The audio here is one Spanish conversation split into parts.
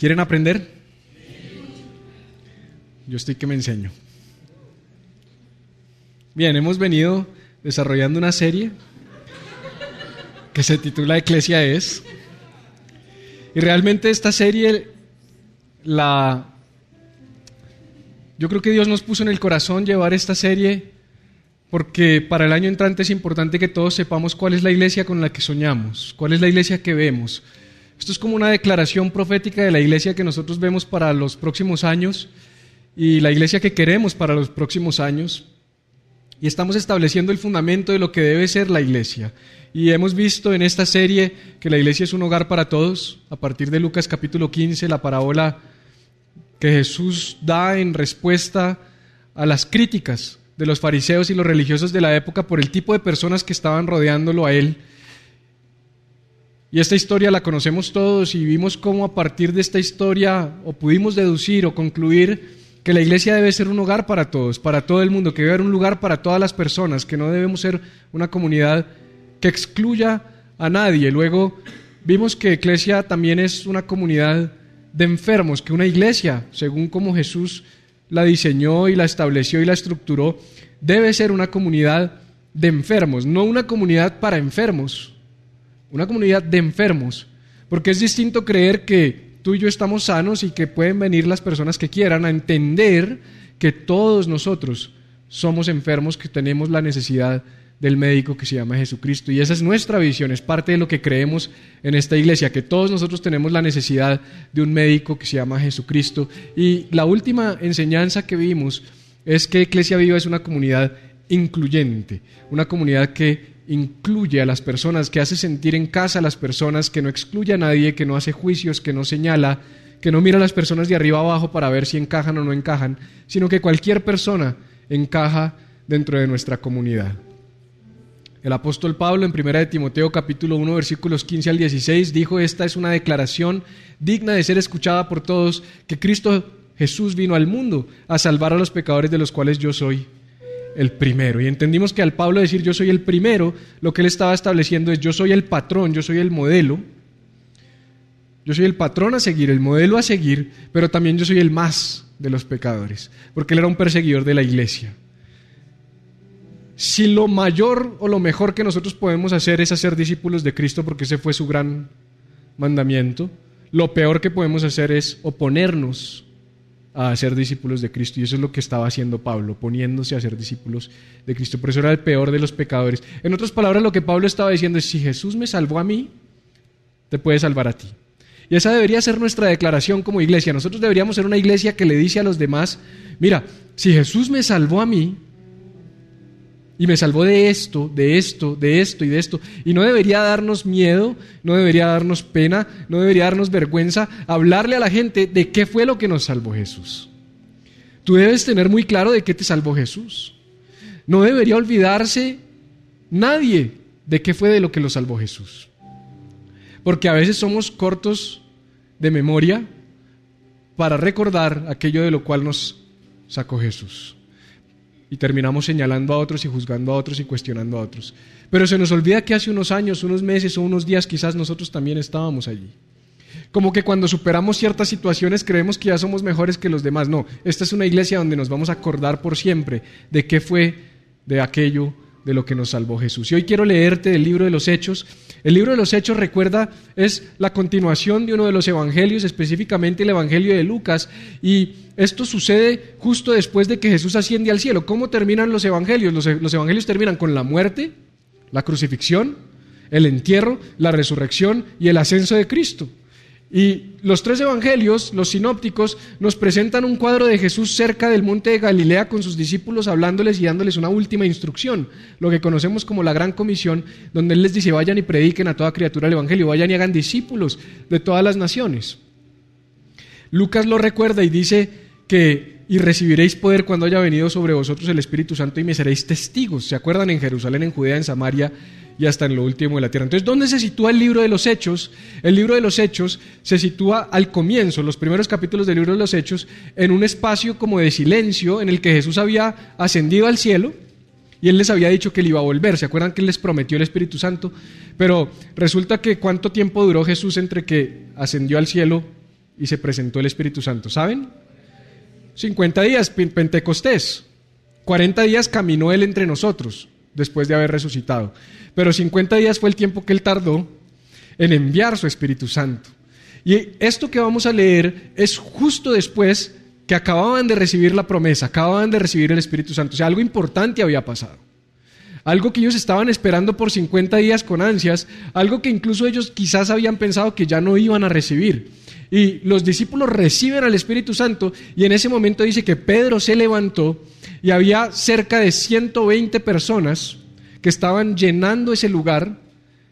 ¿Quieren aprender? Yo estoy que me enseño. Bien, hemos venido desarrollando una serie que se titula Eclesia es. Y realmente esta serie la yo creo que Dios nos puso en el corazón llevar esta serie porque para el año entrante es importante que todos sepamos cuál es la iglesia con la que soñamos, cuál es la iglesia que vemos. Esto es como una declaración profética de la iglesia que nosotros vemos para los próximos años y la iglesia que queremos para los próximos años. Y estamos estableciendo el fundamento de lo que debe ser la iglesia. Y hemos visto en esta serie que la iglesia es un hogar para todos. A partir de Lucas capítulo 15, la parábola que Jesús da en respuesta a las críticas de los fariseos y los religiosos de la época por el tipo de personas que estaban rodeándolo a él y esta historia la conocemos todos y vimos cómo a partir de esta historia o pudimos deducir o concluir que la iglesia debe ser un hogar para todos, para todo el mundo, que debe haber un lugar para todas las personas, que no debemos ser una comunidad que excluya a nadie. Luego vimos que iglesia también es una comunidad de enfermos, que una iglesia, según como Jesús la diseñó y la estableció y la estructuró, debe ser una comunidad de enfermos, no una comunidad para enfermos, una comunidad de enfermos, porque es distinto creer que tú y yo estamos sanos y que pueden venir las personas que quieran a entender que todos nosotros somos enfermos, que tenemos la necesidad del médico que se llama Jesucristo. Y esa es nuestra visión, es parte de lo que creemos en esta iglesia, que todos nosotros tenemos la necesidad de un médico que se llama Jesucristo. Y la última enseñanza que vimos es que Iglesia Viva es una comunidad incluyente, una comunidad que incluye a las personas, que hace sentir en casa a las personas, que no excluye a nadie, que no hace juicios, que no señala, que no mira a las personas de arriba abajo para ver si encajan o no encajan, sino que cualquier persona encaja dentro de nuestra comunidad. El apóstol Pablo en 1 de Timoteo capítulo 1 versículos 15 al 16 dijo, esta es una declaración digna de ser escuchada por todos, que Cristo Jesús vino al mundo a salvar a los pecadores de los cuales yo soy el primero. Y entendimos que al Pablo decir yo soy el primero, lo que él estaba estableciendo es yo soy el patrón, yo soy el modelo, yo soy el patrón a seguir, el modelo a seguir, pero también yo soy el más de los pecadores, porque él era un perseguidor de la iglesia. Si lo mayor o lo mejor que nosotros podemos hacer es hacer discípulos de Cristo, porque ese fue su gran mandamiento, lo peor que podemos hacer es oponernos a ser discípulos de Cristo. Y eso es lo que estaba haciendo Pablo, poniéndose a ser discípulos de Cristo. Por eso era el peor de los pecadores. En otras palabras, lo que Pablo estaba diciendo es, si Jesús me salvó a mí, te puede salvar a ti. Y esa debería ser nuestra declaración como iglesia. Nosotros deberíamos ser una iglesia que le dice a los demás, mira, si Jesús me salvó a mí, y me salvó de esto, de esto, de esto y de esto. Y no debería darnos miedo, no debería darnos pena, no debería darnos vergüenza hablarle a la gente de qué fue lo que nos salvó Jesús. Tú debes tener muy claro de qué te salvó Jesús. No debería olvidarse nadie de qué fue de lo que lo salvó Jesús. Porque a veces somos cortos de memoria para recordar aquello de lo cual nos sacó Jesús y terminamos señalando a otros y juzgando a otros y cuestionando a otros. Pero se nos olvida que hace unos años, unos meses o unos días quizás nosotros también estábamos allí. Como que cuando superamos ciertas situaciones creemos que ya somos mejores que los demás. No, esta es una iglesia donde nos vamos a acordar por siempre de qué fue de aquello de lo que nos salvó Jesús. Y hoy quiero leerte del libro de los Hechos. El libro de los Hechos, recuerda, es la continuación de uno de los evangelios, específicamente el Evangelio de Lucas. Y esto sucede justo después de que Jesús asciende al cielo. ¿Cómo terminan los evangelios? Los, los evangelios terminan con la muerte, la crucifixión, el entierro, la resurrección y el ascenso de Cristo. Y los tres evangelios, los sinópticos, nos presentan un cuadro de Jesús cerca del monte de Galilea con sus discípulos hablándoles y dándoles una última instrucción, lo que conocemos como la gran comisión, donde Él les dice, vayan y prediquen a toda criatura el Evangelio, vayan y hagan discípulos de todas las naciones. Lucas lo recuerda y dice que, y recibiréis poder cuando haya venido sobre vosotros el Espíritu Santo y me seréis testigos. ¿Se acuerdan en Jerusalén, en Judea, en Samaria y hasta en lo último de la tierra. Entonces, ¿dónde se sitúa el libro de los Hechos? El libro de los Hechos se sitúa al comienzo, los primeros capítulos del libro de los Hechos, en un espacio como de silencio en el que Jesús había ascendido al cielo y él les había dicho que él iba a volver. ¿Se acuerdan que él les prometió el Espíritu Santo? Pero resulta que cuánto tiempo duró Jesús entre que ascendió al cielo y se presentó el Espíritu Santo. ¿Saben? 50 días, Pentecostés. 40 días caminó él entre nosotros después de haber resucitado. Pero 50 días fue el tiempo que él tardó en enviar su Espíritu Santo. Y esto que vamos a leer es justo después que acababan de recibir la promesa, acababan de recibir el Espíritu Santo. O sea, algo importante había pasado. Algo que ellos estaban esperando por 50 días con ansias, algo que incluso ellos quizás habían pensado que ya no iban a recibir. Y los discípulos reciben al Espíritu Santo y en ese momento dice que Pedro se levantó y había cerca de 120 personas que estaban llenando ese lugar,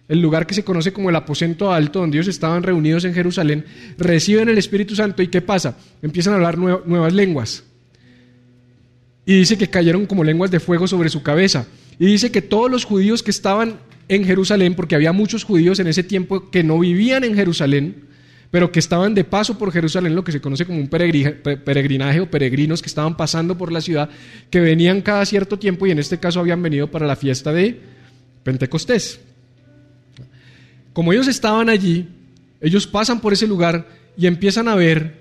el lugar que se conoce como el aposento alto, donde ellos estaban reunidos en Jerusalén, reciben el Espíritu Santo y ¿qué pasa? Empiezan a hablar nuevas lenguas. Y dice que cayeron como lenguas de fuego sobre su cabeza. Y dice que todos los judíos que estaban en Jerusalén, porque había muchos judíos en ese tiempo que no vivían en Jerusalén, pero que estaban de paso por Jerusalén, lo que se conoce como un peregrinaje o peregrinos que estaban pasando por la ciudad, que venían cada cierto tiempo y en este caso habían venido para la fiesta de Pentecostés. Como ellos estaban allí, ellos pasan por ese lugar y empiezan a ver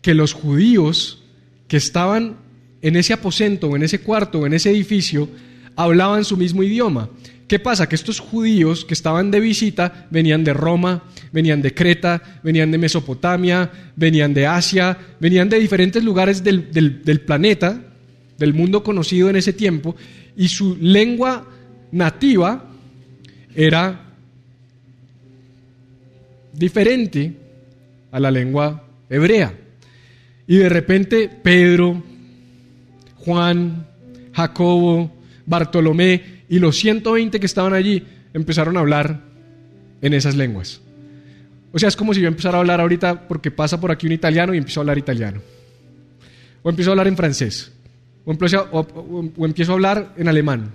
que los judíos que estaban en ese aposento, en ese cuarto, en ese edificio, hablaban su mismo idioma. ¿Qué pasa? Que estos judíos que estaban de visita venían de Roma, venían de Creta, venían de Mesopotamia, venían de Asia, venían de diferentes lugares del, del planeta, del mundo conocido en ese tiempo, y su lengua nativa era diferente a la lengua hebrea. Y de repente Pedro, Juan, Jacobo, Bartolomé y los 120 que estaban allí empezaron a hablar en esas lenguas. O sea, es como si yo empezara a hablar ahorita porque pasa por aquí un italiano y empiezo a hablar italiano. O empiezo a hablar en francés. O empiezo, o empiezo a hablar en alemán.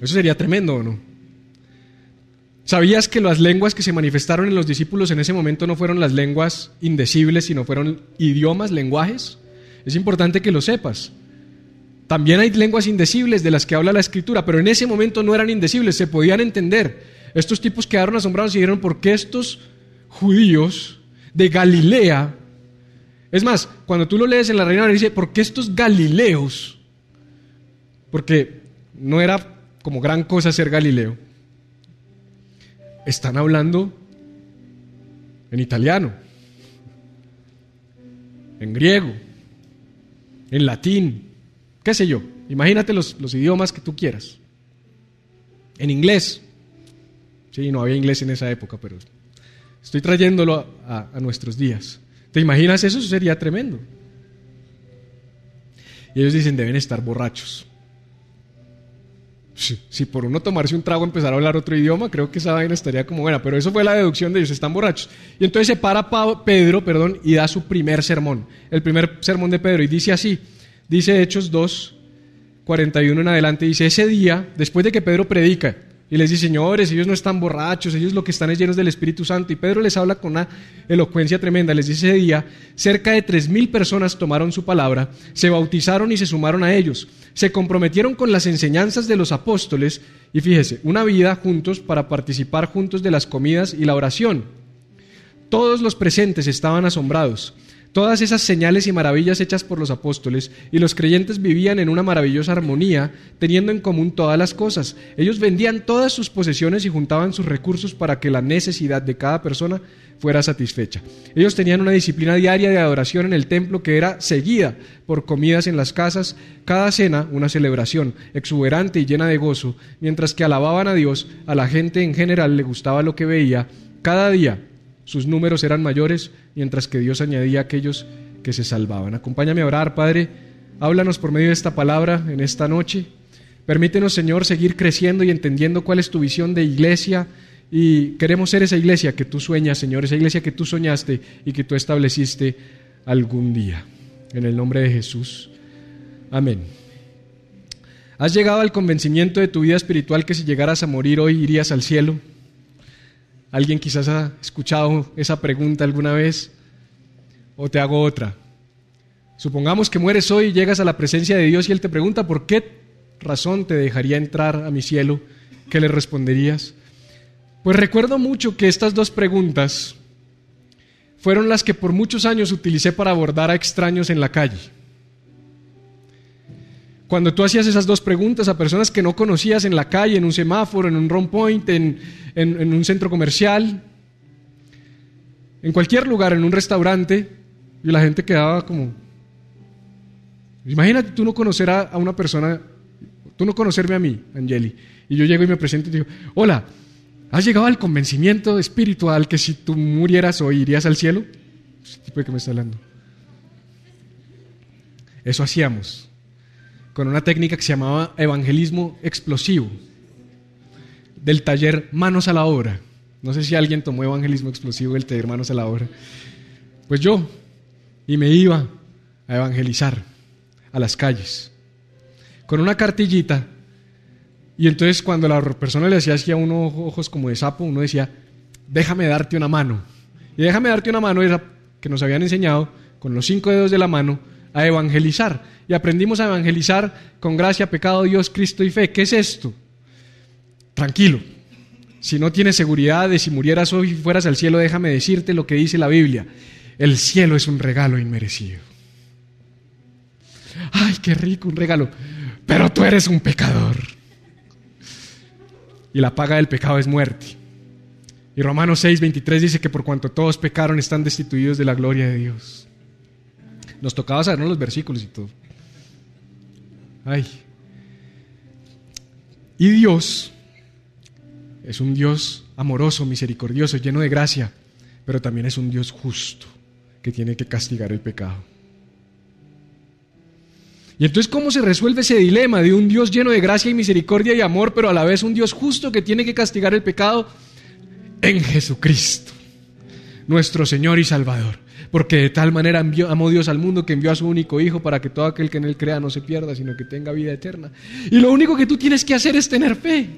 Eso sería tremendo, ¿o no? ¿Sabías que las lenguas que se manifestaron en los discípulos en ese momento no fueron las lenguas indecibles, sino fueron idiomas, lenguajes? Es importante que lo sepas. También hay lenguas indecibles de las que habla la escritura, pero en ese momento no eran indecibles, se podían entender. Estos tipos quedaron asombrados y dijeron, ¿por qué estos judíos de Galilea? Es más, cuando tú lo lees en la Reina dice, ¿por qué estos galileos? Porque no era como gran cosa ser galileo. Están hablando en italiano, en griego, en latín, qué sé yo, imagínate los, idiomas que tú quieras. En inglés. Sí, no había inglés en esa época, pero estoy trayéndolo a, a nuestros días. ¿Te imaginas eso? Eso sería tremendo. Y ellos dicen, deben estar borrachos. Si, por uno tomarse un trago empezar a hablar otro idioma, creo que esa vaina estaría como buena, pero eso fue la deducción de ellos, están borrachos. Y entonces se para Pedro, perdón, y da su primer sermón, el primer sermón de Pedro, y dice así, Dice Hechos 2, 41 en adelante, dice, ese día, después de que Pedro predica, y les dice, señores, ellos no están borrachos, ellos lo que están es llenos del Espíritu Santo. Y Pedro les habla con una elocuencia tremenda. Les dice ese día, cerca de tres mil personas tomaron su palabra, se bautizaron y se sumaron a ellos. Se comprometieron con las enseñanzas de los apóstoles y fíjese, una vida juntos para participar juntos de las comidas y la oración. Todos los presentes estaban asombrados Todas esas señales y maravillas hechas por los apóstoles y los creyentes vivían en una maravillosa armonía, teniendo en común todas las cosas. Ellos vendían todas sus posesiones y juntaban sus recursos para que la necesidad de cada persona fuera satisfecha. Ellos tenían una disciplina diaria de adoración en el templo que era seguida por comidas en las casas, cada cena una celebración exuberante y llena de gozo, mientras que alababan a Dios, a la gente en general le gustaba lo que veía cada día sus números eran mayores, mientras que Dios añadía a aquellos que se salvaban. Acompáñame a orar, Padre. Háblanos por medio de esta palabra en esta noche. Permítenos, Señor, seguir creciendo y entendiendo cuál es tu visión de iglesia. Y queremos ser esa iglesia que tú sueñas, Señor, esa iglesia que tú soñaste y que tú estableciste algún día. En el nombre de Jesús. Amén. ¿Has llegado al convencimiento de tu vida espiritual que si llegaras a morir hoy irías al cielo? ¿Alguien quizás ha escuchado esa pregunta alguna vez? ¿O te hago otra? Supongamos que mueres hoy y llegas a la presencia de Dios y Él te pregunta, ¿por qué razón te dejaría entrar a mi cielo? ¿Qué le responderías? Pues recuerdo mucho que estas dos preguntas fueron las que por muchos años utilicé para abordar a extraños en la calle. Cuando tú hacías esas dos preguntas a personas que no conocías en la calle, en un semáforo, en un round point, en, en un centro comercial, en cualquier lugar, en un restaurante, y la gente quedaba como... Imagínate tú no conocer a, una persona, tú no conocerme a mí, Angeli, y yo llego y me presento y digo, hola, ¿has llegado al convencimiento espiritual que si tú murieras hoy irías al cielo? ¿Qué tipo de que me está hablando? Eso hacíamos con una técnica que se llamaba evangelismo explosivo, del taller Manos a la Obra. No sé si alguien tomó evangelismo explosivo del taller Manos a la Obra. Pues yo, y me iba a evangelizar a las calles, con una cartillita, y entonces cuando la persona le hacía así a unos ojos como de sapo, uno decía, déjame darte una mano. Y déjame darte una mano era que nos habían enseñado con los cinco dedos de la mano a evangelizar. Y aprendimos a evangelizar con gracia, pecado, Dios, Cristo y fe. ¿Qué es esto? Tranquilo. Si no tienes seguridad de si murieras hoy y fueras al cielo, déjame decirte lo que dice la Biblia. El cielo es un regalo inmerecido. Ay, qué rico un regalo. Pero tú eres un pecador. Y la paga del pecado es muerte. Y Romanos 6, 23 dice que por cuanto todos pecaron están destituidos de la gloria de Dios. Nos tocaba sabernos los versículos y todo. Ay. Y Dios es un Dios amoroso, misericordioso, lleno de gracia, pero también es un Dios justo que tiene que castigar el pecado. Y entonces, ¿cómo se resuelve ese dilema de un Dios lleno de gracia y misericordia y amor, pero a la vez un Dios justo que tiene que castigar el pecado? En Jesucristo, nuestro Señor y Salvador. Porque de tal manera envió, amó Dios al mundo que envió a su único Hijo para que todo aquel que en Él crea no se pierda, sino que tenga vida eterna. Y lo único que tú tienes que hacer es tener fe.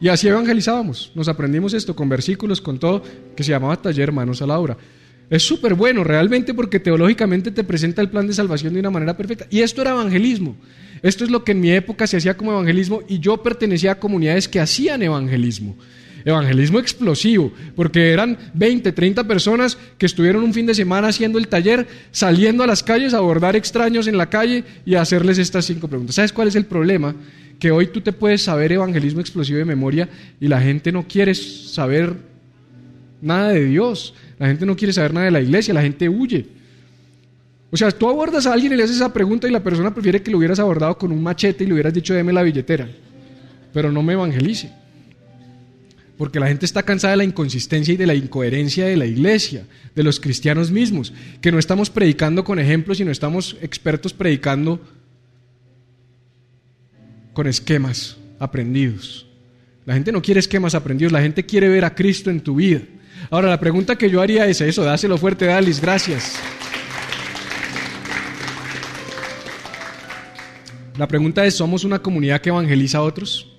Y así evangelizábamos. Nos aprendimos esto con versículos, con todo, que se llamaba taller manos a la obra. Es súper bueno realmente porque teológicamente te presenta el plan de salvación de una manera perfecta. Y esto era evangelismo. Esto es lo que en mi época se hacía como evangelismo y yo pertenecía a comunidades que hacían evangelismo. Evangelismo explosivo, porque eran 20, 30 personas que estuvieron un fin de semana haciendo el taller, saliendo a las calles a abordar extraños en la calle y a hacerles estas cinco preguntas. ¿Sabes cuál es el problema? Que hoy tú te puedes saber evangelismo explosivo de memoria y la gente no quiere saber nada de Dios, la gente no quiere saber nada de la iglesia, la gente huye. O sea, tú abordas a alguien y le haces esa pregunta y la persona prefiere que lo hubieras abordado con un machete y le hubieras dicho, deme la billetera, pero no me evangelice porque la gente está cansada de la inconsistencia y de la incoherencia de la iglesia, de los cristianos mismos, que no estamos predicando con ejemplos, sino estamos expertos predicando con esquemas aprendidos. La gente no quiere esquemas aprendidos, la gente quiere ver a Cristo en tu vida. Ahora, la pregunta que yo haría es eso, dáselo fuerte, Dalis, gracias. La pregunta es, ¿somos una comunidad que evangeliza a otros?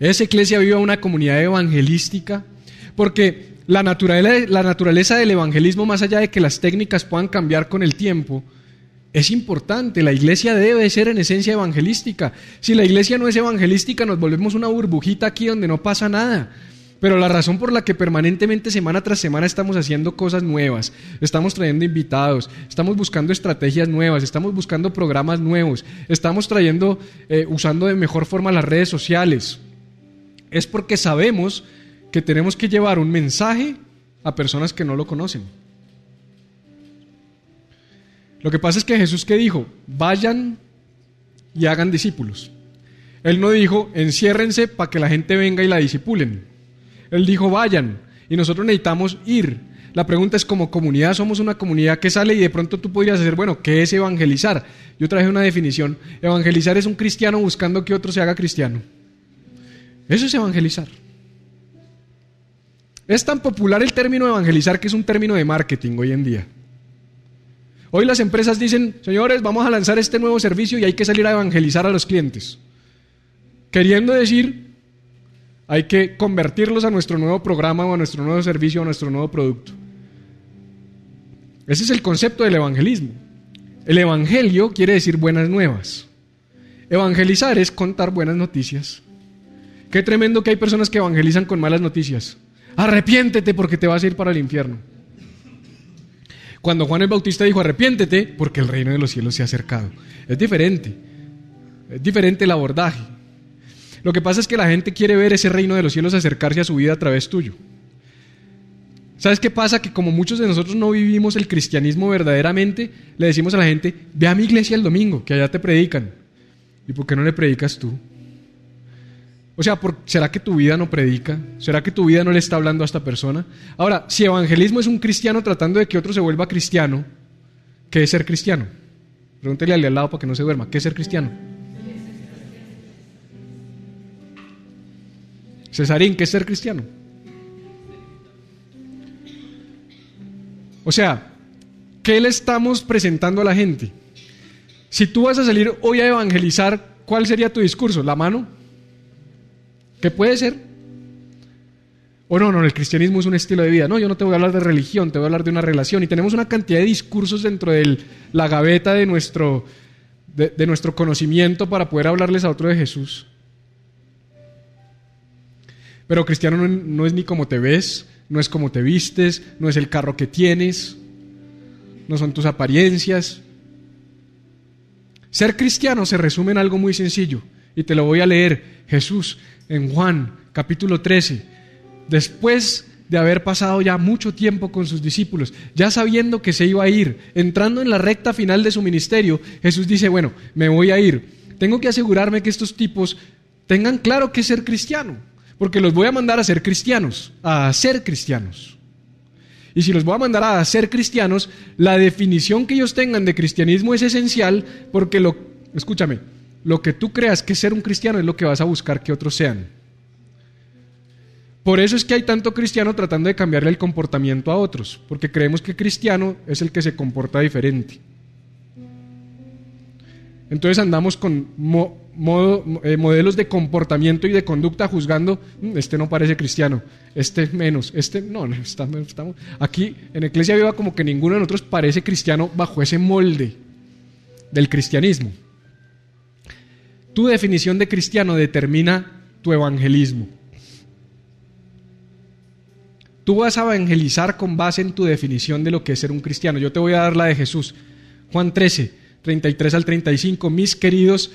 Esa iglesia vive una comunidad evangelística porque la naturaleza, la naturaleza del evangelismo, más allá de que las técnicas puedan cambiar con el tiempo, es importante. La iglesia debe ser en esencia evangelística. Si la iglesia no es evangelística, nos volvemos una burbujita aquí donde no pasa nada. Pero la razón por la que permanentemente, semana tras semana, estamos haciendo cosas nuevas, estamos trayendo invitados, estamos buscando estrategias nuevas, estamos buscando programas nuevos, estamos trayendo, eh, usando de mejor forma las redes sociales, es porque sabemos que tenemos que llevar un mensaje a personas que no lo conocen. Lo que pasa es que Jesús que dijo, vayan y hagan discípulos. Él no dijo, enciérrense para que la gente venga y la disipulen. Él dijo, vayan y nosotros necesitamos ir. La pregunta es, como comunidad, somos una comunidad que sale y de pronto tú podrías decir, bueno, ¿qué es evangelizar? Yo traje una definición. Evangelizar es un cristiano buscando que otro se haga cristiano. Eso es evangelizar. Es tan popular el término evangelizar que es un término de marketing hoy en día. Hoy las empresas dicen, señores, vamos a lanzar este nuevo servicio y hay que salir a evangelizar a los clientes. Queriendo decir, hay que convertirlos a nuestro nuevo programa o a nuestro nuevo servicio o a nuestro nuevo producto. Ese es el concepto del evangelismo. El evangelio quiere decir buenas nuevas. Evangelizar es contar buenas noticias. Qué tremendo que hay personas que evangelizan con malas noticias. Arrepiéntete porque te vas a ir para el infierno. Cuando Juan el Bautista dijo arrepiéntete porque el reino de los cielos se ha acercado. Es diferente. Es diferente el abordaje. Lo que pasa es que la gente quiere ver ese reino de los cielos acercarse a su vida a través tuyo. ¿Sabes qué pasa? Que como muchos de nosotros no vivimos el cristianismo verdaderamente, le decimos a la gente, ve a mi iglesia el domingo, que allá te predican. ¿Y por qué no le predicas tú? O sea, ¿será que tu vida no predica? ¿Será que tu vida no le está hablando a esta persona? Ahora, si evangelismo es un cristiano tratando de que otro se vuelva cristiano, ¿qué es ser cristiano? Pregúntele al lado para que no se duerma. ¿Qué es ser cristiano? Cesarín, ¿qué es ser cristiano? O sea, ¿qué le estamos presentando a la gente? Si tú vas a salir hoy a evangelizar, ¿cuál sería tu discurso? ¿La mano? ¿Qué puede ser? O no, no, el cristianismo es un estilo de vida. No, yo no te voy a hablar de religión, te voy a hablar de una relación. Y tenemos una cantidad de discursos dentro de la gaveta de nuestro, de nuestro conocimiento para poder hablarles a otro de Jesús. Pero cristiano no, es ni como te ves, no es como te vistes, no es el carro que tienes, no son tus apariencias. Ser cristiano se resume en algo muy sencillo y te lo voy a leer. Jesús en Juan capítulo 13, después de haber pasado ya mucho tiempo con sus discípulos, ya sabiendo que se iba a ir, entrando en la recta final de su ministerio, Jesús dice, bueno, me voy a ir. Tengo que asegurarme que estos tipos tengan claro que ser cristiano porque los voy a mandar a ser cristianos, a ser cristianos. Y si los voy a mandar a ser cristianos, la definición que ellos tengan de cristianismo es esencial porque lo, escúchame, lo que tú creas que ser un cristiano es lo que vas a buscar que otros sean. Por eso es que hay tanto cristiano tratando de cambiarle el comportamiento a otros, porque creemos que cristiano es el que se comporta diferente. Entonces andamos con eh, modelos de comportamiento y de conducta juzgando, mm, este no parece cristiano, este menos, este no, no estamos, aquí en Iglesia Viva como que ninguno de nosotros parece cristiano bajo ese molde del cristianismo. Tu definición de cristiano determina tu evangelismo. Tú vas a evangelizar con base en tu definición de lo que es ser un cristiano. Yo te voy a dar la de Jesús. Juan 13, 33 al 35, mis queridos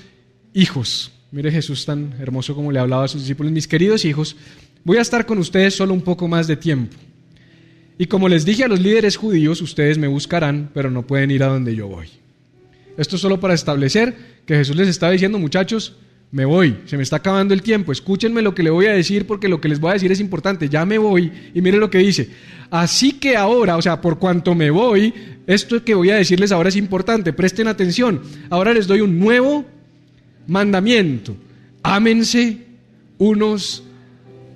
hijos. Mire Jesús tan hermoso como le hablaba a sus discípulos, mis queridos hijos, voy a estar con ustedes solo un poco más de tiempo. Y como les dije a los líderes judíos, ustedes me buscarán, pero no pueden ir a donde yo voy. Esto es solo para establecer que Jesús les estaba diciendo, muchachos, me voy, se me está acabando el tiempo, escúchenme lo que le voy a decir porque lo que les voy a decir es importante, ya me voy y miren lo que dice. Así que ahora, o sea, por cuanto me voy, esto que voy a decirles ahora es importante, presten atención. Ahora les doy un nuevo mandamiento, ámense unos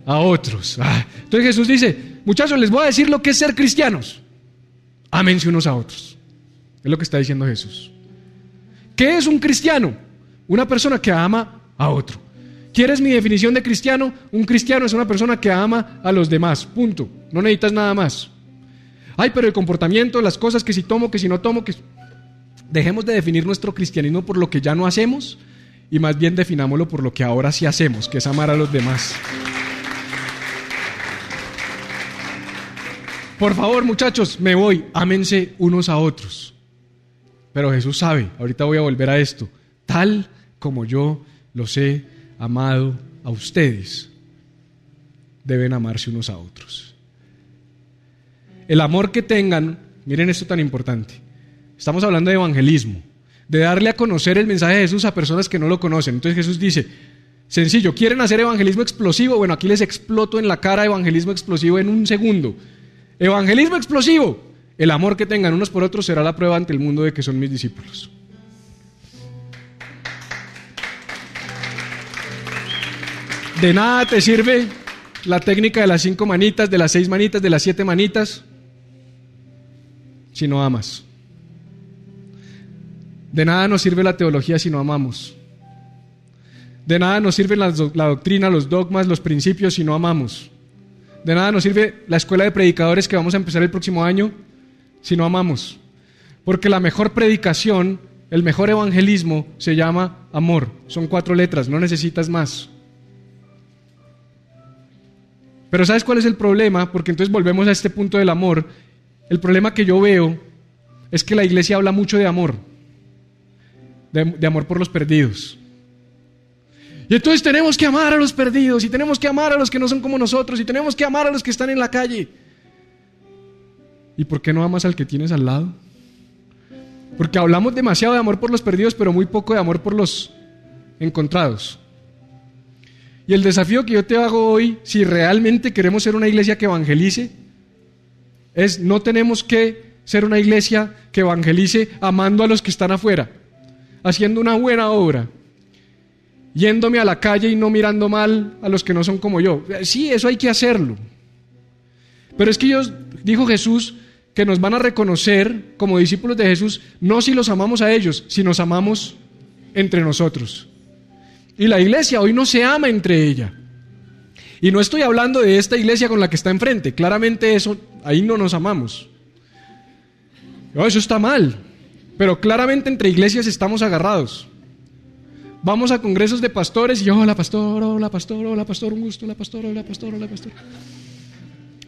a otros. Ah, entonces Jesús dice, muchachos, les voy a decir lo que es ser cristianos, ámense unos a otros. Es lo que está diciendo Jesús. ¿Qué es un cristiano? Una persona que ama a otro. ¿Quieres mi definición de cristiano? Un cristiano es una persona que ama a los demás, punto. No necesitas nada más. Ay, pero el comportamiento, las cosas que si tomo, que si no tomo, que... Dejemos de definir nuestro cristianismo por lo que ya no hacemos y más bien definámoslo por lo que ahora sí hacemos, que es amar a los demás. Por favor, muchachos, me voy, ámense unos a otros. Pero Jesús sabe, ahorita voy a volver a esto, tal como yo los he amado a ustedes, deben amarse unos a otros. El amor que tengan, miren esto tan importante, estamos hablando de evangelismo, de darle a conocer el mensaje de Jesús a personas que no lo conocen. Entonces Jesús dice, Sencillo, ¿quieren hacer evangelismo explosivo? Bueno, aquí les exploto en la cara evangelismo explosivo en un segundo. Evangelismo explosivo. El amor que tengan unos por otros será la prueba ante el mundo de que son mis discípulos. De nada te sirve la técnica de las cinco manitas, de las seis manitas, de las siete manitas, si no amas. De nada nos sirve la teología si no amamos. De nada nos sirve la, la, doctrina, los dogmas, los principios si no amamos. De nada nos sirve la escuela de predicadores que vamos a empezar el próximo año si no amamos. Porque la mejor predicación, el mejor evangelismo se llama amor. Son cuatro letras, no necesitas más. Pero ¿sabes cuál es el problema? Porque entonces volvemos a este punto del amor. El problema que yo veo es que la iglesia habla mucho de amor, de, amor por los perdidos. Y entonces tenemos que amar a los perdidos y tenemos que amar a los que no son como nosotros y tenemos que amar a los que están en la calle. ¿Y por qué no amas al que tienes al lado? Porque hablamos demasiado de amor por los perdidos, pero muy poco de amor por los encontrados. Y el desafío que yo te hago hoy, si realmente queremos ser una iglesia que evangelice, es no tenemos que ser una iglesia que evangelice amando a los que están afuera, haciendo una buena obra, yéndome a la calle y no mirando mal a los que no son como yo. Sí, eso hay que hacerlo. Pero es que Dios, dijo Jesús, que nos van a reconocer como discípulos de Jesús, no si los amamos a ellos, si nos amamos entre nosotros. Y la iglesia hoy no se ama entre ella. Y no estoy hablando de esta iglesia con la que está enfrente. Claramente eso, ahí no nos amamos. eso está mal. Pero claramente entre iglesias estamos agarrados. Vamos a congresos de pastores y hola pastor, hola pastor, hola pastor, un gusto, hola pastor, hola pastor, hola pastor.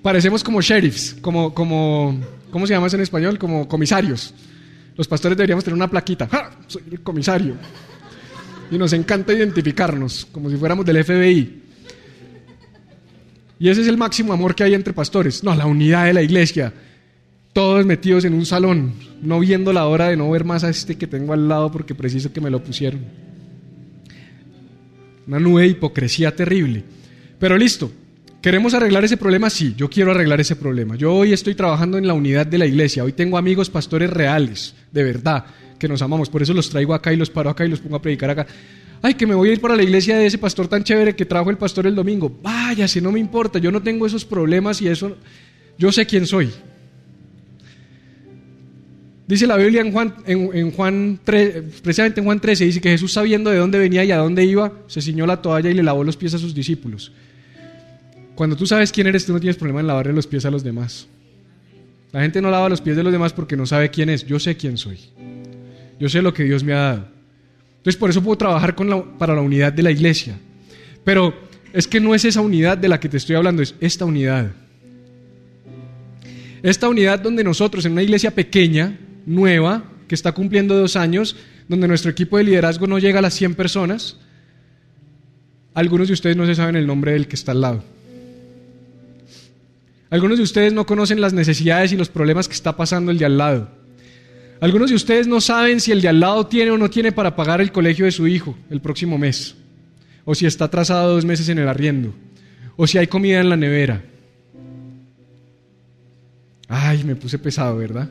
Parecemos como sheriffs, como, como, ¿cómo se llama eso en español? Como comisarios. Los pastores deberíamos tener una plaquita. Soy el comisario y nos encanta identificarnos como si fuéramos del FBI. Y ese es el máximo amor que hay entre pastores. No, la unidad de la iglesia. Todos metidos en un salón, no viendo la hora de no ver más a este que tengo al lado porque preciso que me lo pusieron. Una nube de hipocresía terrible. Pero listo, ¿queremos arreglar ese problema? Sí, yo quiero arreglar ese problema. Yo hoy estoy trabajando en la unidad de la iglesia. Hoy tengo amigos pastores reales, de verdad, que nos amamos. Por eso los traigo acá y los paro acá y los pongo a predicar acá. Ay, que me voy a ir para la iglesia de ese pastor tan chévere que trajo el pastor el domingo. Vaya, si no me importa, yo no tengo esos problemas y eso, yo sé quién soy. Dice la Biblia en Juan, en, Juan 3, precisamente en Juan 13, dice que Jesús sabiendo de dónde venía y a dónde iba, se ciñó la toalla y le lavó los pies a sus discípulos. Cuando tú sabes quién eres, tú no tienes problema en lavarle los pies a los demás. La gente no lava los pies de los demás porque no sabe quién es. Yo sé quién soy. Yo sé lo que Dios me ha dado. Entonces por eso puedo trabajar para la unidad de la iglesia. Pero es que no es esa unidad de la que te estoy hablando, es esta unidad. Esta unidad donde nosotros en una iglesia pequeña, nueva, que está cumpliendo dos años, donde nuestro equipo de liderazgo no llega a las 100 personas, algunos de ustedes no se saben el nombre del que está al lado. Algunos de ustedes no conocen las necesidades y los problemas que está pasando el de al lado. Algunos de ustedes no saben si el de al lado tiene o no tiene para pagar el colegio de su hijo el próximo mes, o si está atrasado dos meses en el arriendo, o si hay comida en la nevera. Ay, me puse pesado, ¿verdad?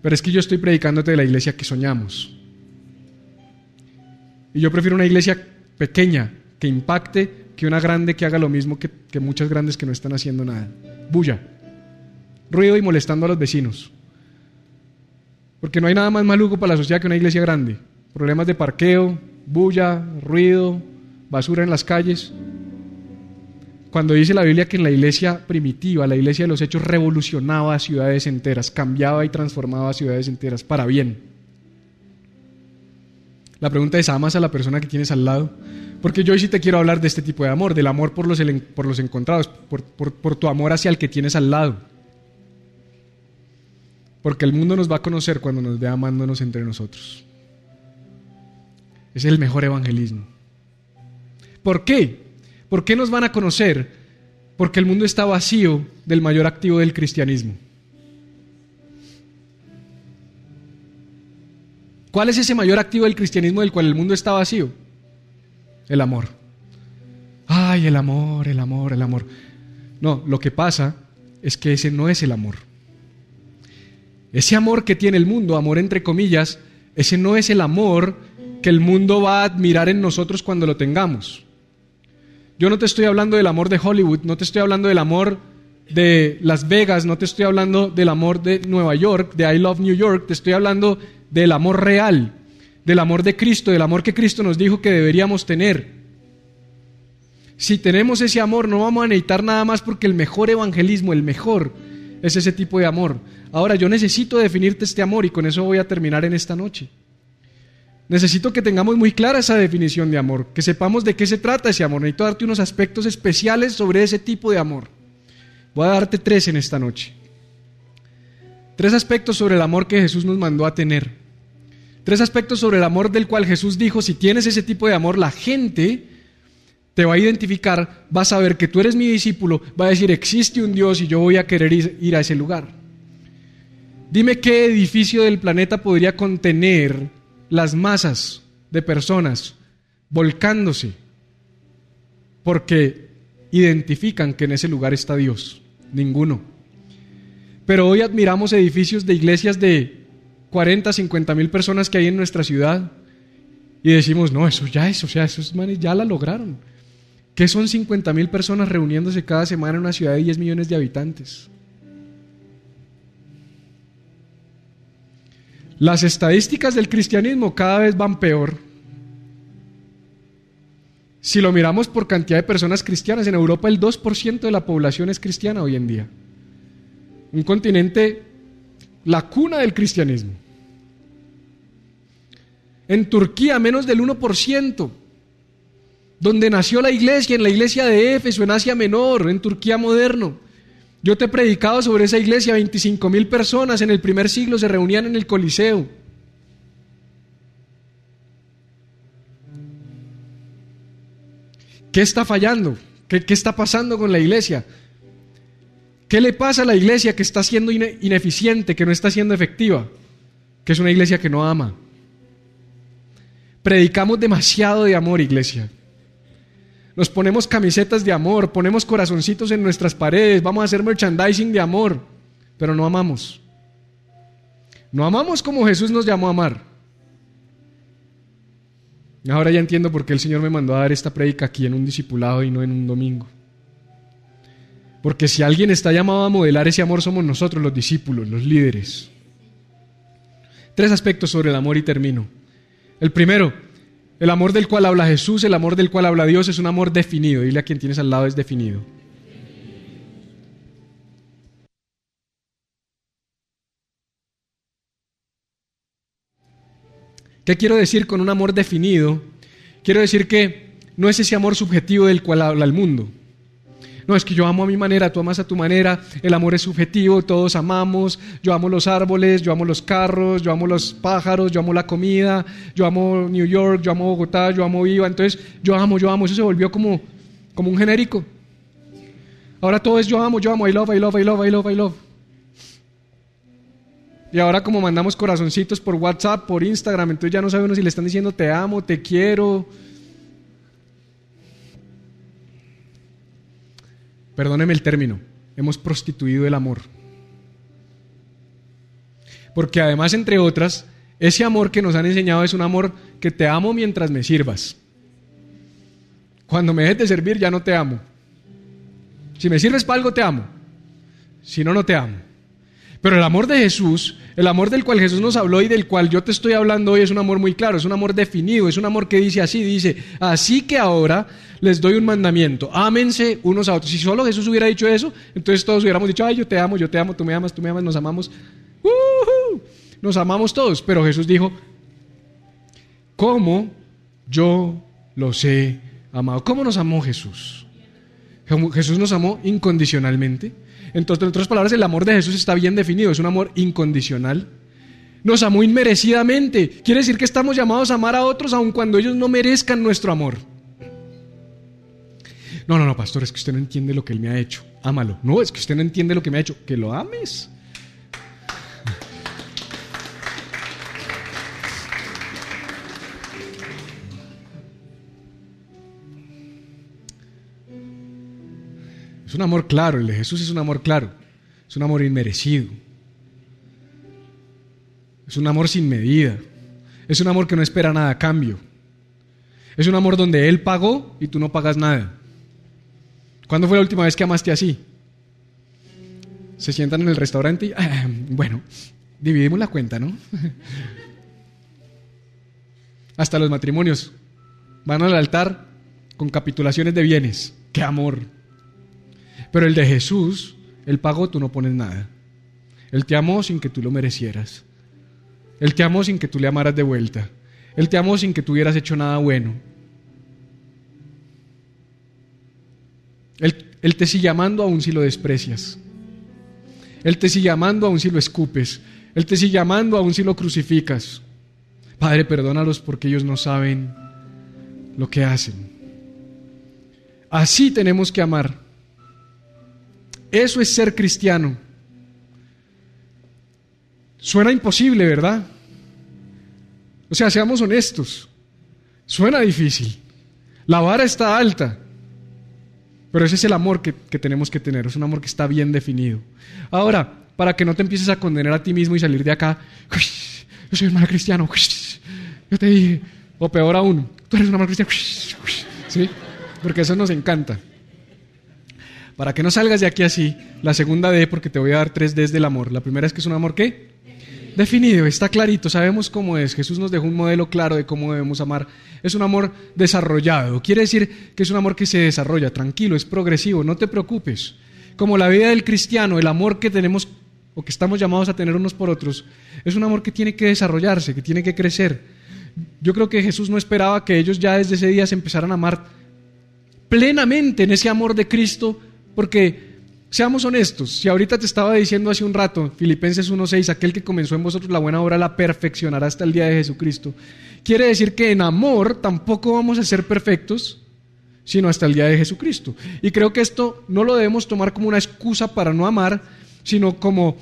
Pero es que yo estoy predicándote de la iglesia que soñamos. Y yo prefiero una iglesia pequeña, que impacte, que una grande que haga lo mismo que, muchas grandes que no están haciendo nada. Bulla, ruido y molestando a los vecinos. Porque no hay nada más maluco para la sociedad que una iglesia grande. Problemas de parqueo, bulla, ruido, basura en las calles. Cuando dice la Biblia que en la iglesia primitiva, la iglesia de los hechos revolucionaba ciudades enteras, cambiaba y transformaba ciudades enteras para bien. La pregunta es, ¿amas a la persona que tienes al lado? Porque yo hoy sí te quiero hablar de este tipo de amor, del amor por los, por los encontrados, por, por tu amor hacia el que tienes al lado. Porque el mundo nos va a conocer cuando nos vea amándonos entre nosotros. Es el mejor evangelismo. ¿Por qué? ¿Por qué nos van a conocer? Porque el mundo está vacío del mayor activo del cristianismo. ¿Cuál es ese mayor activo del cristianismo del cual el mundo está vacío? el amor. Ay, el amor, el amor, el amor. No, lo que pasa es que ese no es el amor. Ese amor que tiene el mundo, amor entre comillas, ese no es el amor que el mundo va a admirar en nosotros cuando lo tengamos. Yo no te estoy hablando del amor de Hollywood, no te estoy hablando del amor de Las Vegas, no te estoy hablando del amor de Nueva York, de I Love New York, te estoy hablando del amor real, del amor de Cristo, del amor que Cristo nos dijo que deberíamos tener. Si tenemos ese amor, no vamos a necesitar nada más porque el mejor evangelismo, el mejor, es ese tipo de amor. Ahora, yo necesito definirte este amor y con eso voy a terminar en esta noche. Necesito que tengamos muy clara esa definición de amor, que sepamos de qué se trata ese amor. Necesito darte unos aspectos especiales sobre ese tipo de amor. Voy a darte tres en esta noche. Tres aspectos sobre el amor que Jesús nos mandó a tener. Tres aspectos sobre el amor del cual Jesús dijo, si tienes ese tipo de amor, la gente te va a identificar, va a saber que tú eres mi discípulo, va a decir, existe un Dios y yo voy a querer ir a ese lugar. Dime qué edificio del planeta podría contener las masas de personas volcándose porque identifican que en ese lugar está Dios. Ninguno. Pero hoy admiramos edificios de iglesias de 40, 50 mil personas que hay en nuestra ciudad y decimos, no, eso ya es, o sea, esos manes ya la lograron. ¿Qué son 50 mil personas reuniéndose cada semana en una ciudad de 10 millones de habitantes? Las estadísticas del cristianismo cada vez van peor. Si lo miramos por cantidad de personas cristianas, en Europa el 2% de la población es cristiana hoy en día. Un continente, la cuna del cristianismo. En Turquía menos del 1%, donde nació la iglesia, en la iglesia de Éfeso, en Asia Menor, en Turquía moderno. Yo te he predicado sobre esa iglesia, 25 mil personas en el primer siglo se reunían en el Coliseo. ¿Qué está fallando? ¿Qué, está pasando con la iglesia? ¿Qué le pasa a la iglesia que está siendo ineficiente, que no está siendo efectiva? Que es una iglesia que no ama. Predicamos demasiado de amor, iglesia. Nos ponemos camisetas de amor, ponemos corazoncitos en nuestras paredes, vamos a hacer merchandising de amor, pero no amamos. No amamos como Jesús nos llamó a amar. Ahora ya entiendo por qué el Señor me mandó a dar esta prédica aquí en un discipulado y no en un domingo. Porque si alguien está llamado a modelar ese amor somos nosotros, los discípulos, los líderes. Tres aspectos sobre el amor y termino. El primero, el amor del cual habla Jesús, el amor del cual habla Dios es un amor definido. Dile a quien tienes al lado es definido. ¿Qué quiero decir con un amor definido? Quiero decir que no es ese amor subjetivo del cual habla el mundo. No, es que yo amo a mi manera, tú amas a tu manera, el amor es subjetivo, todos amamos, yo amo los árboles, yo amo los carros, yo amo los pájaros, yo amo la comida, yo amo New York, yo amo Bogotá, yo amo Viva, entonces yo amo, yo amo, eso se volvió como, como un genérico. Ahora todo es yo amo, yo amo, I love, I love, I love, I love, I love. Y ahora como mandamos corazoncitos por WhatsApp, por Instagram, entonces ya no sabemos si le están diciendo te amo, te quiero, perdóneme el término, hemos prostituido el amor. Porque además, entre otras, ese amor que nos han enseñado es un amor que te amo mientras me sirvas. Cuando me dejes de servir ya no te amo. Si me sirves para algo te amo. Si no, no te amo. Pero el amor de Jesús, el amor del cual Jesús nos habló y del cual yo te estoy hablando hoy es un amor muy claro, es un amor definido, es un amor que dice así, dice, así que ahora les doy un mandamiento, ámense unos a otros. Si solo Jesús hubiera dicho eso, entonces todos hubiéramos dicho, ay, yo te amo, yo te amo, tú me amas, tú me amas, nos amamos, nos amamos todos. Pero Jesús dijo, ¿cómo yo los he amado? ¿Cómo nos amó Jesús? Jesús nos amó incondicionalmente. Entonces, en otras palabras, el amor de Jesús está bien definido, es un amor incondicional. Nos amó inmerecidamente. Quiere decir que estamos llamados a amar a otros aun cuando ellos no merezcan nuestro amor. No, no, no, pastor, es que usted no entiende lo que Él me ha hecho. Ámalo. No, es que usted no entiende lo que me ha hecho. Que lo ames. Un amor claro, el de Jesús es un amor claro, es un amor inmerecido, es un amor sin medida, es un amor que no espera nada a cambio, es un amor donde Él pagó y tú no pagas nada. ¿Cuándo fue la última vez que amaste así? Se sientan en el restaurante y, bueno, dividimos la cuenta, ¿no? Hasta los matrimonios van al altar con capitulaciones de bienes. ¡Qué amor! Pero el de Jesús, Él pagó, tú no pones nada. Él te amó sin que tú lo merecieras. Él te amó sin que tú le amaras de vuelta. Él te amó sin que tú hubieras hecho nada bueno. Él, él, te sigue amando aún si lo desprecias. Él te sigue amando aún si lo escupes. Él te sigue amando aún si lo crucificas. Padre, perdónalos porque ellos no saben lo que hacen. Así tenemos que amar. Eso es ser cristiano. Suena imposible, ¿verdad? O sea, seamos honestos. Suena difícil. La vara está alta. Pero ese es el amor que, tenemos que tener. Es un amor que está bien definido. Ahora, para que no te empieces a condenar a ti mismo y salir de acá, yo soy un mal cristiano. Yo te dije, o peor aún, tú eres un mal cristiano. ¿Sí? Porque eso nos encanta. Para que no salgas de aquí así, la segunda D, porque te voy a dar tres Ds del amor. La primera es que es un amor ¿qué? Definido, está clarito, sabemos cómo es. Jesús nos dejó un modelo claro de cómo debemos amar. Es un amor desarrollado. Quiere decir que es un amor que se desarrolla, tranquilo, es progresivo, no te preocupes. Como la vida del cristiano, el amor que tenemos o que estamos llamados a tener unos por otros, es un amor que tiene que desarrollarse, que tiene que crecer. Yo creo que Jesús no esperaba que ellos ya desde ese día se empezaran a amar plenamente en ese amor de Cristo porque, seamos honestos, si ahorita te estaba diciendo hace un rato, Filipenses 1.6, aquel que comenzó en vosotros la buena obra la perfeccionará hasta el día de Jesucristo, quiere decir que en amor tampoco vamos a ser perfectos, sino hasta el día de Jesucristo. Y creo que esto no lo debemos tomar como una excusa para no amar, sino como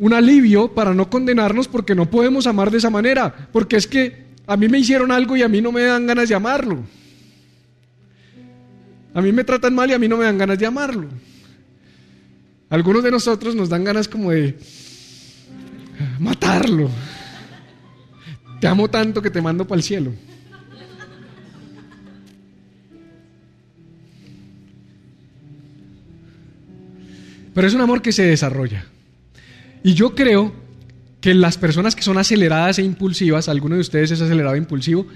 un alivio para no condenarnos porque no podemos amar de esa manera, porque es que a mí me hicieron algo y a mí no me dan ganas de amarlo. A mí me tratan mal y a mí no me dan ganas de amarlo. Algunos de nosotros nos dan ganas como de matarlo. Te amo tanto que te mando para el cielo. Pero es un amor que se desarrolla. Y yo creo que las personas que son aceleradas e impulsivas, alguno de ustedes es acelerado e impulsivo,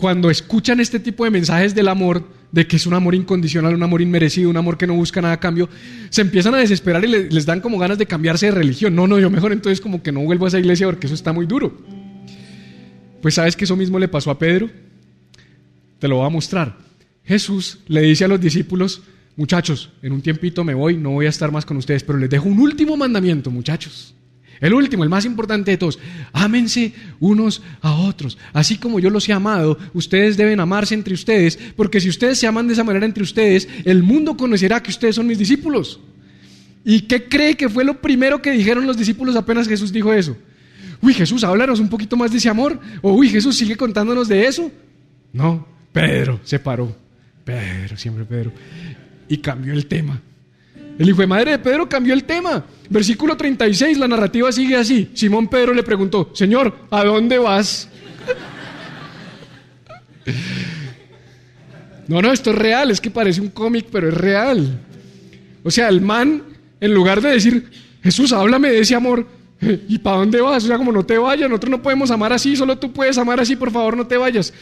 cuando escuchan este tipo de mensajes del amor, de que es un amor incondicional, un amor inmerecido, un amor que no busca nada cambio, se empiezan a desesperar y les dan como ganas de cambiarse de religión. No, no, yo mejor entonces como que no vuelvo a esa iglesia porque eso está muy duro. Pues sabes que eso mismo le pasó a Pedro. Te lo voy a mostrar. Jesús le dice a los discípulos, muchachos, en un tiempito me voy, no voy a estar más con ustedes, pero les dejo un último mandamiento, muchachos. El último, el más importante de todos, ámense unos a otros. Así como yo los he amado, ustedes deben amarse entre ustedes, porque si ustedes se aman de esa manera entre ustedes, el mundo conocerá que ustedes son mis discípulos. ¿Y qué cree que fue lo primero que dijeron los discípulos apenas Jesús dijo eso? Uy, Jesús, háblanos un poquito más de ese amor. O, uy, Jesús, sigue contándonos de eso. No, Pedro se paró. Pedro, siempre Pedro. Y cambió el tema. El hijo de madre de Pedro cambió el tema. Versículo 36, la narrativa sigue así. Simón Pedro le preguntó, Señor, ¿a dónde vas? No, no, esto es real, es que parece un cómic, pero es real. O sea, el man, en lugar de decir, Jesús, háblame de ese amor, ¿y para dónde vas? O sea, como no te vayas, nosotros no podemos amar así, solo tú puedes amar así, por favor, no te vayas.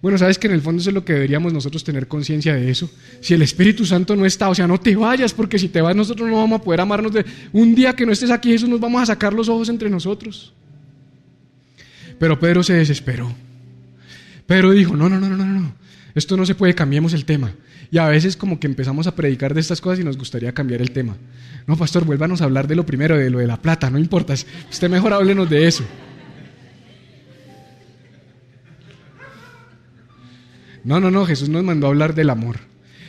Bueno, sabes que en el fondo eso es lo que deberíamos nosotros tener conciencia de eso. Si el Espíritu Santo no está, o sea, no te vayas, porque si te vas nosotros no vamos a poder amarnos. De... Un día que no estés aquí, Jesús, nos vamos a sacar los ojos entre nosotros. Pero Pedro se desesperó. Pedro dijo, no, no, no, no, no, no, esto no se puede, cambiemos el tema. Y a veces como que empezamos a predicar de estas cosas y nos gustaría cambiar el tema. No, pastor, vuélvanos a hablar de lo primero, de lo de la plata, no importa, usted mejor háblenos de eso. No, no, no, Jesús nos mandó a hablar del amor.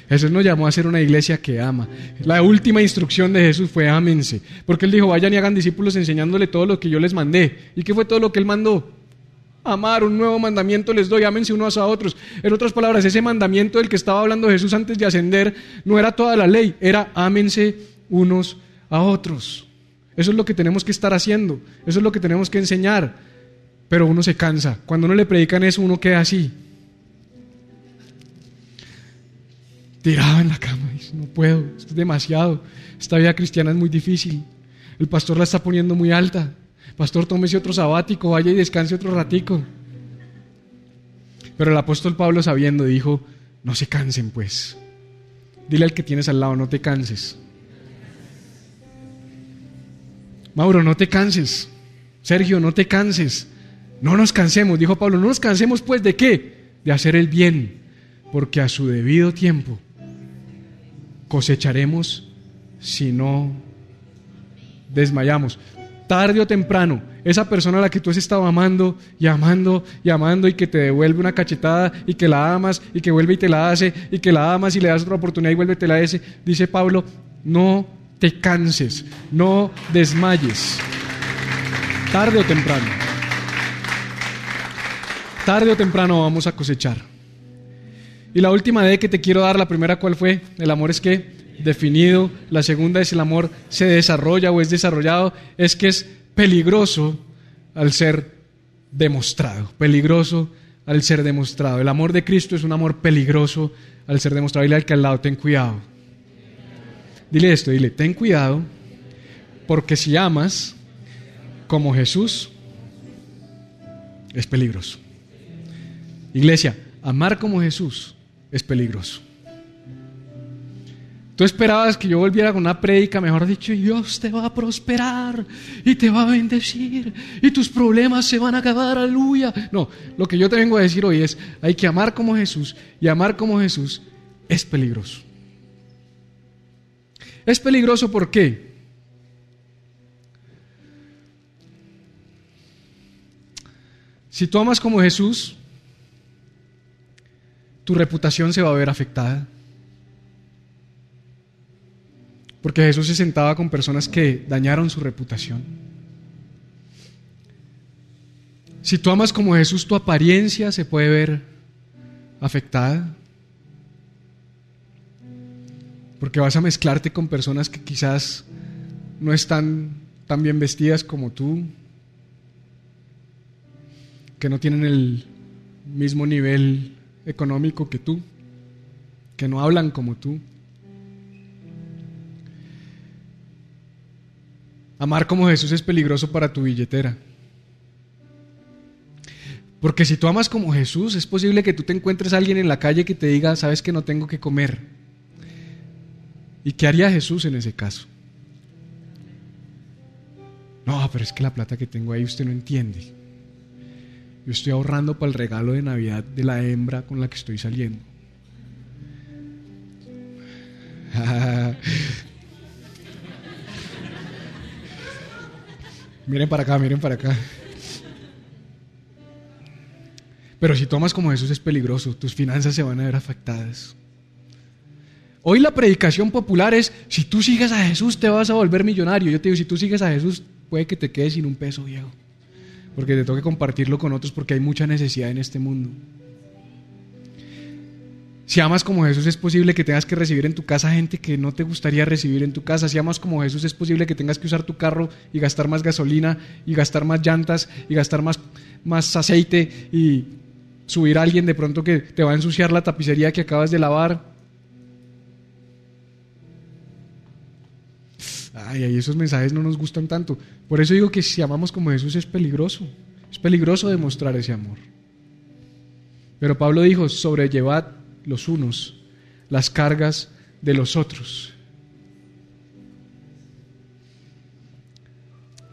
Jesús nos llamó a ser una iglesia que ama. La última instrucción de Jesús fue ámense. Porque Él dijo, vayan y hagan discípulos enseñándole todo lo que yo les mandé. ¿Y qué fue todo lo que Él mandó? amar, un nuevo mandamiento les doy, ámense unos a otros. En otras palabras, ese mandamiento del que estaba hablando Jesús antes de ascender no era toda la ley, era ámense unos a otros. Eso es lo que tenemos que estar haciendo, eso es lo que tenemos que enseñar. Pero uno se cansa. Cuando uno le predican eso, uno queda así. Tirado en la cama, dice, no puedo, es demasiado. Esta vida cristiana es muy difícil. El pastor la está poniendo muy alta. Pastor, tómese otro sabático, vaya y descanse otro ratico. Pero el apóstol Pablo sabiendo dijo, no se cansen pues. Dile al que tienes al lado, no te canses. Mauro, no te canses. Sergio, no te canses. No nos cansemos, dijo Pablo, no nos cansemos pues de qué? De hacer el bien, porque a su debido tiempo cosecharemos si no desmayamos tarde o temprano, esa persona a la que tú has estado amando y amando y amando y que te devuelve una cachetada y que la amas y que vuelve y te la hace y que la amas y le das otra oportunidad y vuelve y te la hace, dice Pablo, no te canses, no desmayes. Tarde o temprano. Tarde o temprano vamos a cosechar. Y la última de que te quiero dar, la primera cuál fue, el amor es que definido, la segunda es el amor se desarrolla o es desarrollado, es que es peligroso al ser demostrado, peligroso al ser demostrado. El amor de Cristo es un amor peligroso al ser demostrado. Dile al que al lado, ten cuidado. Dile esto, dile, ten cuidado, porque si amas como Jesús, es peligroso. Iglesia, amar como Jesús es peligroso. Tú esperabas que yo volviera con una prédica, mejor dicho, y Dios te va a prosperar y te va a bendecir y tus problemas se van a acabar, aleluya. No, lo que yo te vengo a decir hoy es, hay que amar como Jesús y amar como Jesús es peligroso. Es peligroso ¿por qué? Si tú amas como Jesús, tu reputación se va a ver afectada. Porque Jesús se sentaba con personas que dañaron su reputación. Si tú amas como Jesús, tu apariencia se puede ver afectada. Porque vas a mezclarte con personas que quizás no están tan bien vestidas como tú, que no tienen el mismo nivel económico que tú, que no hablan como tú. Amar como Jesús es peligroso para tu billetera. Porque si tú amas como Jesús, es posible que tú te encuentres a alguien en la calle que te diga, sabes que no tengo que comer. ¿Y qué haría Jesús en ese caso? No, pero es que la plata que tengo ahí usted no entiende. Yo estoy ahorrando para el regalo de Navidad de la hembra con la que estoy saliendo. Miren para acá, miren para acá. Pero si tomas como Jesús es peligroso, tus finanzas se van a ver afectadas. Hoy la predicación popular es, si tú sigues a Jesús te vas a volver millonario. Yo te digo, si tú sigues a Jesús puede que te quedes sin un peso viejo. Porque te toque compartirlo con otros porque hay mucha necesidad en este mundo. Si amas como Jesús es posible que tengas que recibir en tu casa gente que no te gustaría recibir en tu casa. Si amas como Jesús es posible que tengas que usar tu carro y gastar más gasolina y gastar más llantas y gastar más, más aceite y subir a alguien de pronto que te va a ensuciar la tapicería que acabas de lavar. Ay, ay, esos mensajes no nos gustan tanto. Por eso digo que si amamos como Jesús es peligroso. Es peligroso demostrar ese amor. Pero Pablo dijo, sobrellevad los unos las cargas de los otros.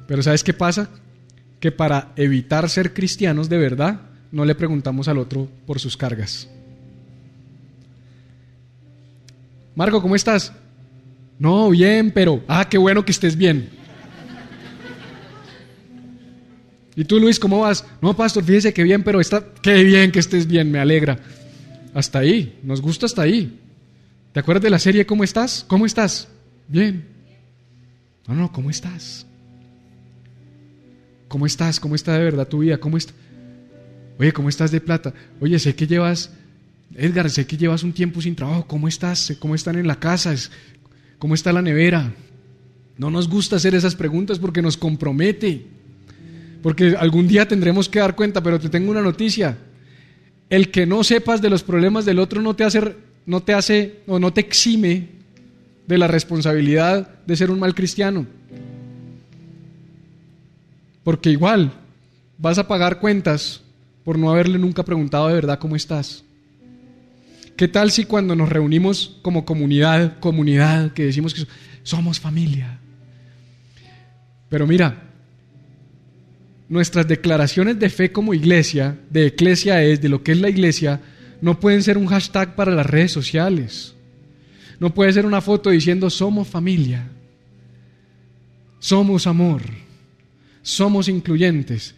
Pero ¿sabes qué pasa? Que para evitar ser cristianos de verdad, no le preguntamos al otro por sus cargas. Marco, ¿cómo estás? No, bien, pero, ah, qué bueno que estés bien. ¿Y tú, Luis, cómo vas? No, pastor, fíjese que bien, pero está, qué bien que estés bien, me alegra. Hasta ahí, nos gusta hasta ahí. ¿Te acuerdas de la serie ¿Cómo estás? ¿Cómo estás? Bien. No, no, ¿cómo estás? ¿Cómo estás? ¿Cómo está de verdad tu vida? ¿Cómo está? Oye, ¿cómo estás de plata? Oye, sé que llevas, Edgar, sé que llevas un tiempo sin trabajo. ¿Cómo estás? ¿Cómo están en la casa? ¿Cómo está la nevera? No nos gusta hacer esas preguntas porque nos compromete. Porque algún día tendremos que dar cuenta, pero te tengo una noticia. El que no sepas de los problemas del otro no te hace, no te hace o no te exime de la responsabilidad de ser un mal cristiano. Porque igual vas a pagar cuentas por no haberle nunca preguntado de verdad cómo estás. ¿Qué tal si cuando nos reunimos como comunidad, comunidad, que decimos que somos familia? Pero mira, nuestras declaraciones de fe como iglesia, de iglesia es, de lo que es la iglesia, no pueden ser un hashtag para las redes sociales. No puede ser una foto diciendo somos familia, somos amor, somos incluyentes.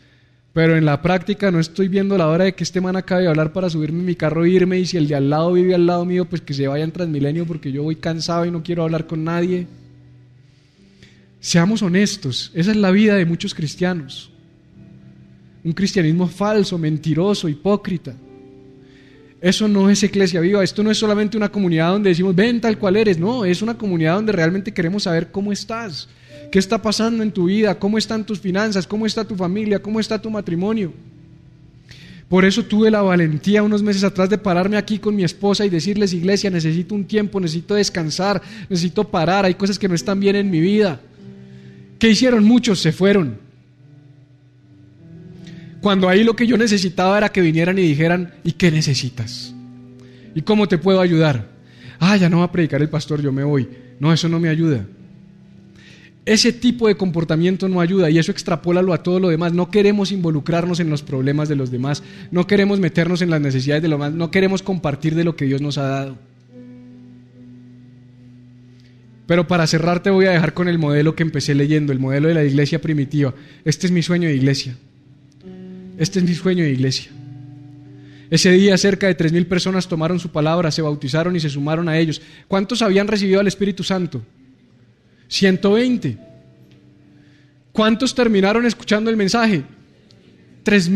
Pero en la práctica no estoy viendo la hora de que este man acabe de hablar para subirme en mi carro e irme y si el de al lado vive al lado mío, pues que se vaya en Transmilenio porque yo voy cansado y no quiero hablar con nadie. Seamos honestos, esa es la vida de muchos cristianos. Un cristianismo falso, mentiroso, hipócrita. Eso no es iglesia viva, esto no es solamente una comunidad donde decimos, ven tal cual eres, no, es una comunidad donde realmente queremos saber cómo estás, qué está pasando en tu vida, cómo están tus finanzas, cómo está tu familia, cómo está tu matrimonio. Por eso tuve la valentía unos meses atrás de pararme aquí con mi esposa y decirles, iglesia, necesito un tiempo, necesito descansar, necesito parar, hay cosas que no están bien en mi vida. ¿Qué hicieron? Muchos se fueron. Cuando ahí lo que yo necesitaba era que vinieran y dijeran, ¿y qué necesitas? ¿Y cómo te puedo ayudar? Ah, ya no va a predicar el pastor, yo me voy. No, eso no me ayuda. Ese tipo de comportamiento no ayuda y eso extrapólalo a todo lo demás. No queremos involucrarnos en los problemas de los demás, no queremos meternos en las necesidades de los demás, no queremos compartir de lo que Dios nos ha dado. Pero para cerrar te voy a dejar con el modelo que empecé leyendo, el modelo de la iglesia primitiva. Este es mi sueño de iglesia. Este es mi sueño de iglesia. Ese día cerca de tres mil personas tomaron su palabra, se bautizaron y se sumaron a ellos. ¿Cuántos habían recibido al Espíritu Santo? 120. ¿Cuántos terminaron escuchando el mensaje? Tres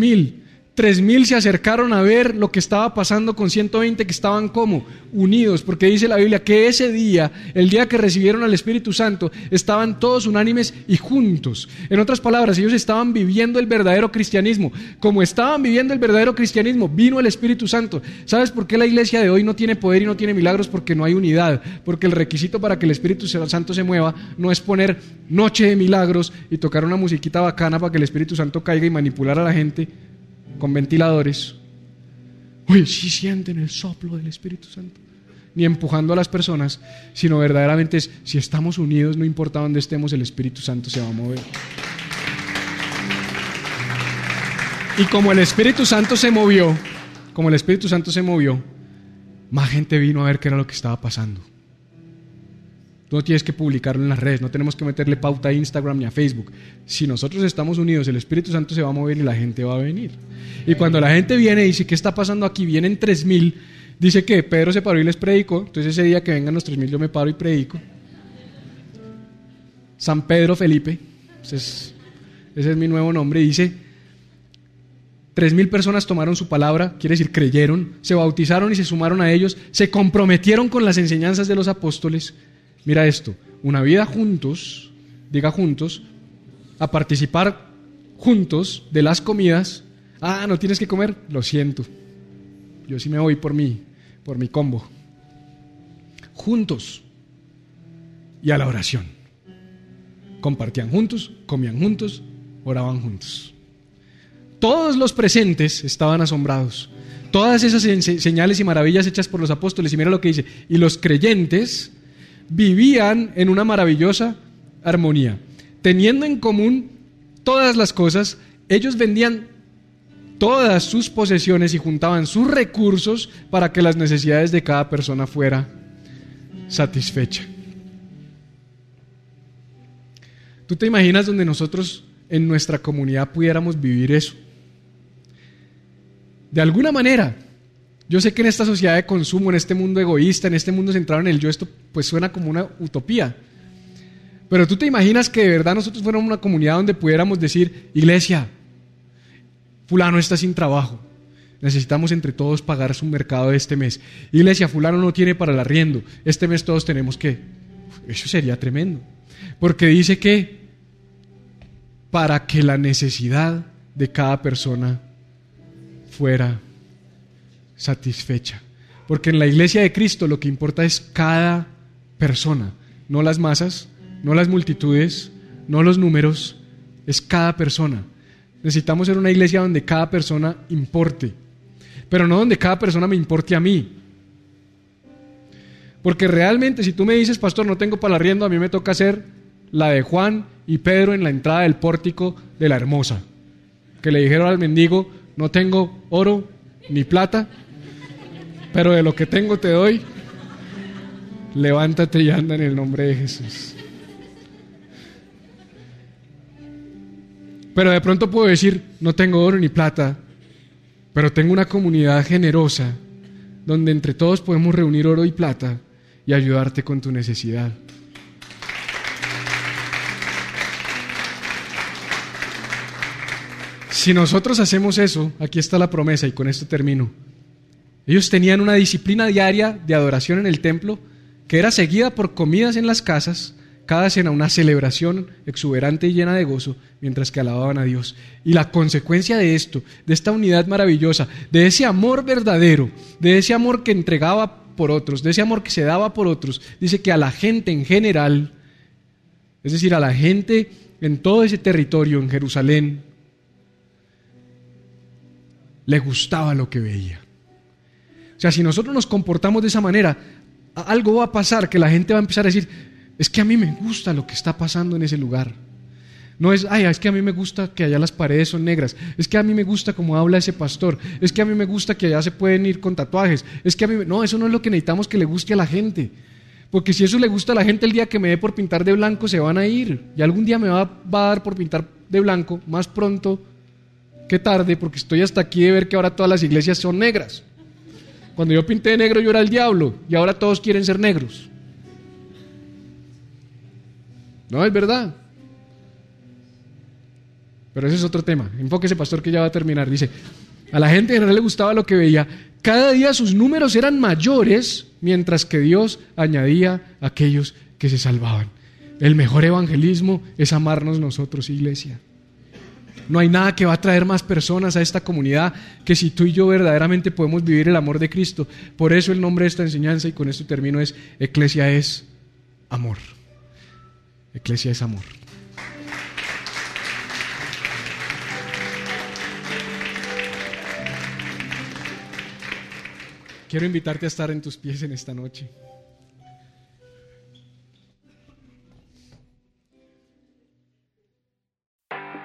mil. Tres mil se acercaron a ver lo que estaba pasando con 120 que estaban como unidos, porque dice la Biblia que ese día, el día que recibieron al Espíritu Santo, estaban todos unánimes y juntos. En otras palabras, ellos estaban viviendo el verdadero cristianismo. Como estaban viviendo el verdadero cristianismo, vino el Espíritu Santo. ¿Sabes por qué la iglesia de hoy no tiene poder y no tiene milagros? Porque no hay unidad. Porque el requisito para que el Espíritu Santo se mueva no es poner noche de milagros y tocar una musiquita bacana para que el Espíritu Santo caiga y manipular a la gente con ventiladores. Uy, si sienten el soplo del Espíritu Santo. Ni empujando a las personas, sino verdaderamente es, si estamos unidos, no importa dónde estemos, el Espíritu Santo se va a mover. Y como el Espíritu Santo se movió, como el Espíritu Santo se movió, más gente vino a ver qué era lo que estaba pasando. No tienes que publicarlo en las redes, no tenemos que meterle pauta a Instagram ni a Facebook. Si nosotros estamos unidos, el Espíritu Santo se va a mover y la gente va a venir. Y cuando la gente viene y dice, ¿qué está pasando aquí? Vienen tres mil, dice que Pedro se paró y les predicó. Entonces ese día que vengan los tres mil yo me paro y predico. San Pedro Felipe, ese es, ese es mi nuevo nombre, dice, Tres mil personas tomaron su palabra, quiere decir, creyeron, se bautizaron y se sumaron a ellos, se comprometieron con las enseñanzas de los apóstoles Mira esto, una vida juntos, diga juntos, a participar juntos de las comidas. Ah, no tienes que comer, lo siento. Yo sí me voy por mí, por mi combo. Juntos y a la oración. Compartían juntos, comían juntos, oraban juntos. Todos los presentes estaban asombrados. Todas esas señales y maravillas hechas por los apóstoles. Y mira lo que dice. Y los creyentes vivían en una maravillosa armonía. Teniendo en común todas las cosas, ellos vendían todas sus posesiones y juntaban sus recursos para que las necesidades de cada persona fuera satisfecha. ¿Tú te imaginas donde nosotros en nuestra comunidad pudiéramos vivir eso? De alguna manera, yo sé que en esta sociedad de consumo, en este mundo egoísta, en este mundo centrado en el yo, esto pues suena como una utopía. Pero tú te imaginas que de verdad nosotros fuéramos una comunidad donde pudiéramos decir, iglesia, fulano está sin trabajo, necesitamos entre todos pagar su mercado de este mes. Iglesia, fulano no tiene para el arriendo. Este mes todos tenemos que... Eso sería tremendo. Porque dice que para que la necesidad de cada persona fuera satisfecha. Porque en la iglesia de Cristo lo que importa es cada persona, no las masas, no las multitudes, no los números, es cada persona. Necesitamos ser una iglesia donde cada persona importe, pero no donde cada persona me importe a mí. Porque realmente si tú me dices, pastor, no tengo para arriendo, a mí me toca hacer la de Juan y Pedro en la entrada del pórtico de la hermosa. Que le dijeron al mendigo, no tengo oro ni plata, pero de lo que tengo te doy, levántate y anda en el nombre de Jesús. Pero de pronto puedo decir, no tengo oro ni plata, pero tengo una comunidad generosa donde entre todos podemos reunir oro y plata y ayudarte con tu necesidad. Si nosotros hacemos eso, aquí está la promesa y con esto termino. Ellos tenían una disciplina diaria de adoración en el templo que era seguida por comidas en las casas, cada cena una celebración exuberante y llena de gozo mientras que alababan a Dios. Y la consecuencia de esto, de esta unidad maravillosa, de ese amor verdadero, de ese amor que entregaba por otros, de ese amor que se daba por otros, dice que a la gente en general, es decir, a la gente en todo ese territorio, en Jerusalén, le gustaba lo que veía. Sea, si nosotros nos comportamos de esa manera, algo va a pasar que la gente va a empezar a decir, es que a mí me gusta lo que está pasando en ese lugar. No es, ay, es que a mí me gusta que allá las paredes son negras. Es que a mí me gusta cómo habla ese pastor. Es que a mí me gusta que allá se pueden ir con tatuajes. Es que a mí, no, eso no es lo que necesitamos que le guste a la gente. Porque si eso le gusta a la gente el día que me dé por pintar de blanco, se van a ir. Y algún día me va, va a dar por pintar de blanco, más pronto que tarde, porque estoy hasta aquí de ver que ahora todas las iglesias son negras. Cuando yo pinté de negro yo era el diablo y ahora todos quieren ser negros. No, es verdad. Pero ese es otro tema. Enfóquese, pastor, que ya va a terminar. Dice, a la gente en general le gustaba lo que veía. Cada día sus números eran mayores, mientras que Dios añadía a aquellos que se salvaban. El mejor evangelismo es amarnos nosotros, iglesia. No hay nada que va a traer más personas a esta comunidad que si tú y yo verdaderamente podemos vivir el amor de Cristo. Por eso el nombre de esta enseñanza, y con esto termino, es Eclesia es amor. Eclesia es amor. Quiero invitarte a estar en tus pies en esta noche.